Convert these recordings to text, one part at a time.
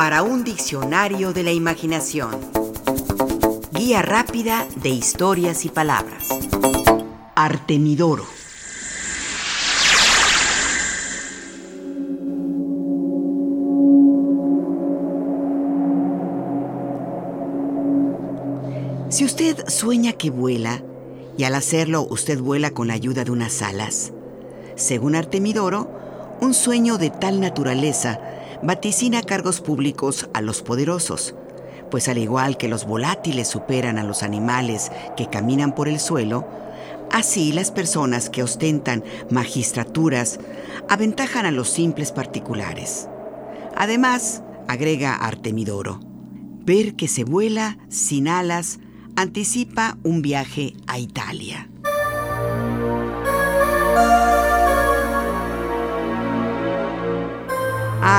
para un diccionario de la imaginación. Guía rápida de historias y palabras. Artemidoro. Si usted sueña que vuela, y al hacerlo usted vuela con la ayuda de unas alas, según Artemidoro, un sueño de tal naturaleza vaticina cargos públicos a los poderosos, pues al igual que los volátiles superan a los animales que caminan por el suelo, así las personas que ostentan magistraturas aventajan a los simples particulares. Además, agrega Artemidoro, ver que se vuela sin alas anticipa un viaje a Italia.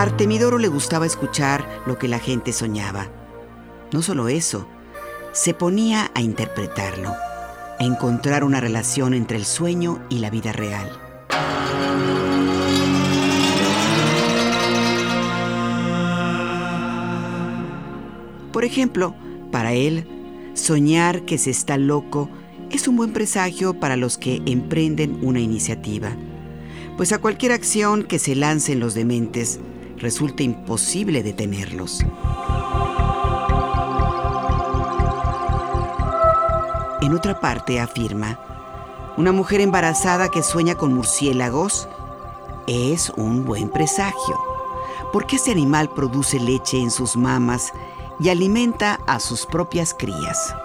A Artemidoro le gustaba escuchar lo que la gente soñaba. No solo eso, se ponía a interpretarlo, a encontrar una relación entre el sueño y la vida real. Por ejemplo, para él, soñar que se está loco es un buen presagio para los que emprenden una iniciativa, pues a cualquier acción que se lancen los dementes resulta imposible detenerlos. En otra parte afirma, una mujer embarazada que sueña con murciélagos es un buen presagio, porque ese animal produce leche en sus mamas y alimenta a sus propias crías.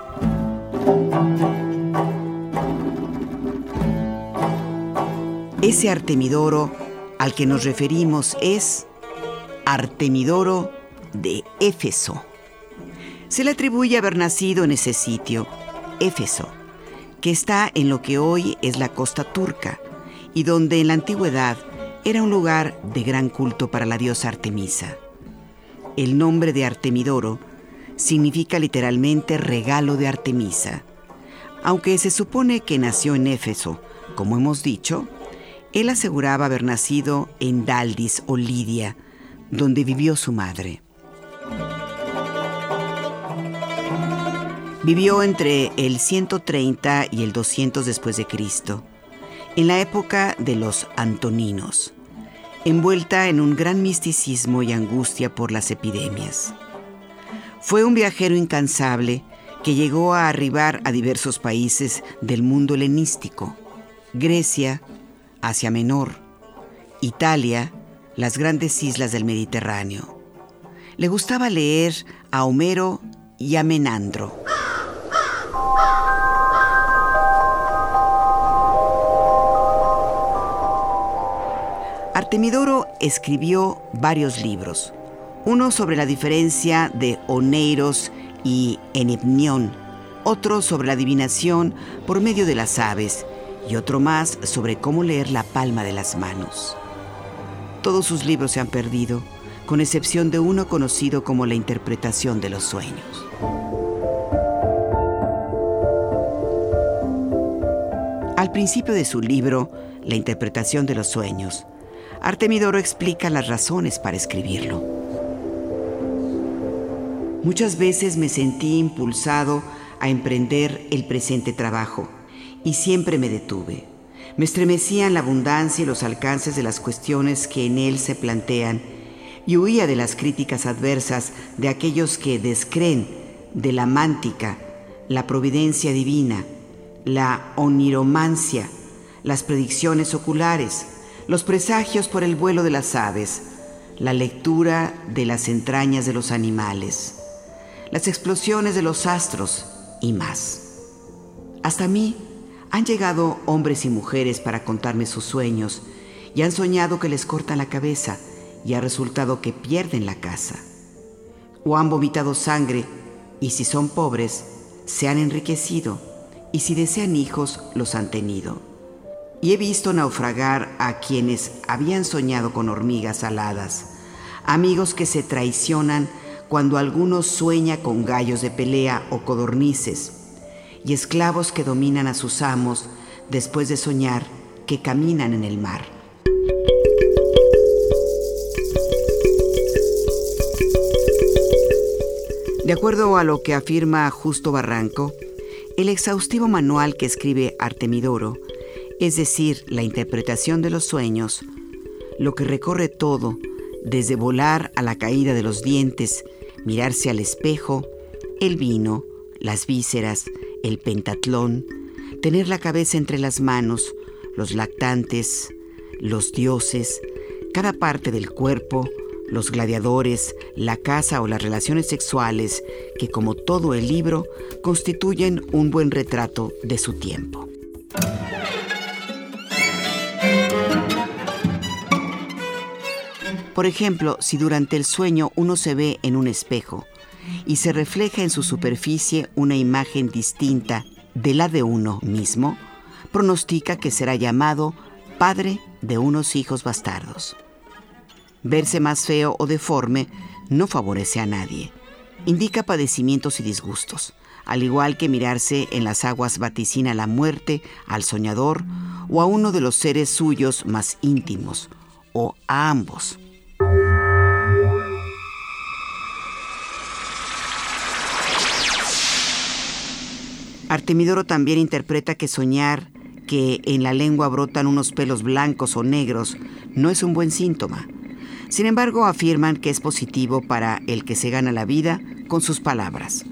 Ese Artemidoro al que nos referimos es Artemidoro de Éfeso. Se le atribuye haber nacido en ese sitio, Éfeso, que está en lo que hoy es la costa turca y donde en la antigüedad era un lugar de gran culto para la diosa Artemisa. El nombre de Artemidoro significa literalmente regalo de Artemisa. Aunque se supone que nació en Éfeso, como hemos dicho, él aseguraba haber nacido en Daldis o Lidia, donde vivió su madre. Vivió entre el 130 y el 200 después de Cristo, en la época de los Antoninos, envuelta en un gran misticismo y angustia por las epidemias. Fue un viajero incansable que llegó a arribar a diversos países del mundo helenístico, Grecia, Asia Menor, Italia, las grandes islas del Mediterráneo. Le gustaba leer a Homero y a Menandro. Artemidoro escribió varios libros, uno sobre la diferencia de Oneiros y Enepnión, otro sobre la adivinación por medio de las aves y otro más sobre cómo leer la palma de las manos. Todos sus libros se han perdido, con excepción de uno conocido como La interpretación de los sueños. Al principio de su libro, La interpretación de los sueños, Artemidoro explica las razones para escribirlo. Muchas veces me sentí impulsado a emprender el presente trabajo y siempre me detuve me estremecían la abundancia y los alcances de las cuestiones que en él se plantean y huía de las críticas adversas de aquellos que descreen de la mántica, la providencia divina, la oniromancia, las predicciones oculares, los presagios por el vuelo de las aves, la lectura de las entrañas de los animales, las explosiones de los astros y más. Hasta mí han llegado hombres y mujeres para contarme sus sueños y han soñado que les cortan la cabeza y ha resultado que pierden la casa. O han vomitado sangre y si son pobres, se han enriquecido y si desean hijos, los han tenido. Y he visto naufragar a quienes habían soñado con hormigas aladas, amigos que se traicionan cuando alguno sueña con gallos de pelea o codornices, y esclavos que dominan a sus amos después de soñar que caminan en el mar. De acuerdo a lo que afirma Justo Barranco, el exhaustivo manual que escribe Artemidoro, es decir, la interpretación de los sueños, lo que recorre todo, desde volar a la caída de los dientes, mirarse al espejo, el vino, las vísceras, el pentatlón, tener la cabeza entre las manos, los lactantes, los dioses, cada parte del cuerpo, los gladiadores, la casa o las relaciones sexuales, que como todo el libro, constituyen un buen retrato de su tiempo. Por ejemplo, si durante el sueño uno se ve en un espejo y se refleja en su superficie una imagen distinta de la de uno mismo, pronostica que será llamado padre de unos hijos bastardos. Verse más feo o deforme no favorece a nadie. Indica padecimientos y disgustos, al igual que mirarse en las aguas vaticina la muerte al soñador o a uno de los seres suyos más íntimos, o a ambos. Artemidoro también interpreta que soñar que en la lengua brotan unos pelos blancos o negros no es un buen síntoma. Sin embargo, afirman que es positivo para el que se gana la vida con sus palabras.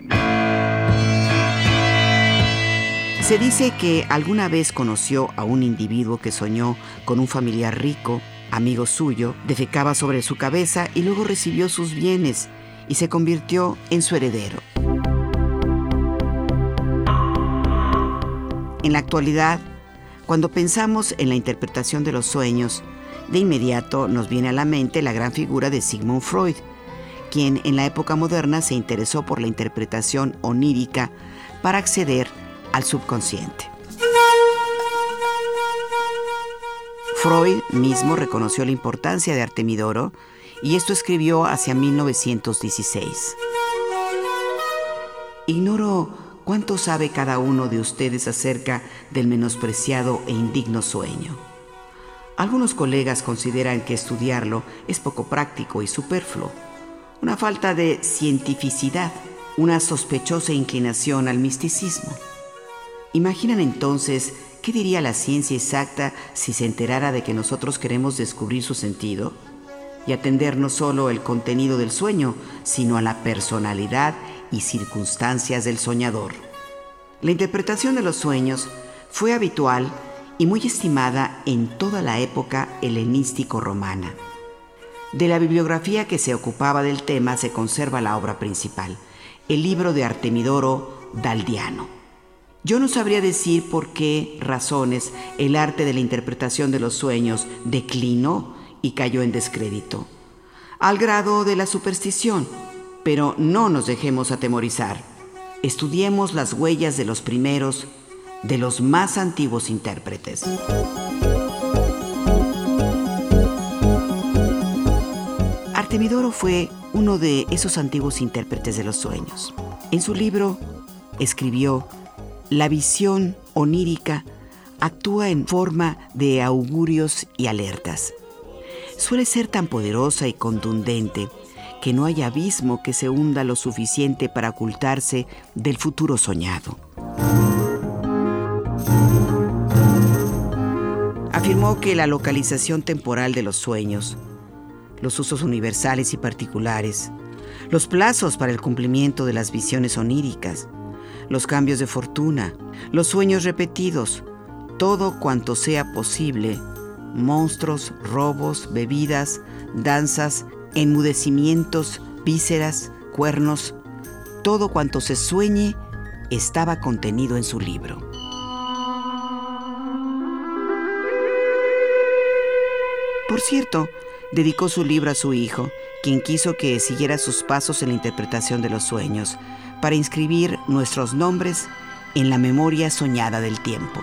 Se dice que alguna vez conoció a un individuo que soñó con un familiar rico, amigo suyo, defecaba sobre su cabeza y luego recibió sus bienes y se convirtió en su heredero. En la actualidad, cuando pensamos en la interpretación de los sueños, de inmediato nos viene a la mente la gran figura de Sigmund Freud, quien en la época moderna se interesó por la interpretación onírica para acceder al subconsciente. Freud mismo reconoció la importancia de Artemidoro y esto escribió hacia 1916. Ignoro cuánto sabe cada uno de ustedes acerca del menospreciado e indigno sueño. Algunos colegas consideran que estudiarlo es poco práctico y superfluo, una falta de cientificidad, una sospechosa inclinación al misticismo. ¿Imaginan entonces qué diría la ciencia exacta si se enterara de que nosotros queremos descubrir su sentido? Y atender no solo el contenido del sueño, sino a la personalidad y circunstancias del soñador. La interpretación de los sueños fue habitual y muy estimada en toda la época helenístico-romana. De la bibliografía que se ocupaba del tema se conserva la obra principal, el libro de Artemidoro Daldiano. Yo no sabría decir por qué razones el arte de la interpretación de los sueños declinó y cayó en descrédito, al grado de la superstición, pero no nos dejemos atemorizar. Estudiemos las huellas de los primeros de los más antiguos intérpretes. Artemidoro fue uno de esos antiguos intérpretes de los sueños. En su libro escribió, La visión onírica actúa en forma de augurios y alertas. Suele ser tan poderosa y contundente que no hay abismo que se hunda lo suficiente para ocultarse del futuro soñado. afirmó que la localización temporal de los sueños, los usos universales y particulares, los plazos para el cumplimiento de las visiones oníricas, los cambios de fortuna, los sueños repetidos, todo cuanto sea posible, monstruos, robos, bebidas, danzas, enmudecimientos, vísceras, cuernos, todo cuanto se sueñe estaba contenido en su libro. Por cierto, dedicó su libro a su hijo, quien quiso que siguiera sus pasos en la interpretación de los sueños, para inscribir nuestros nombres en la memoria soñada del tiempo.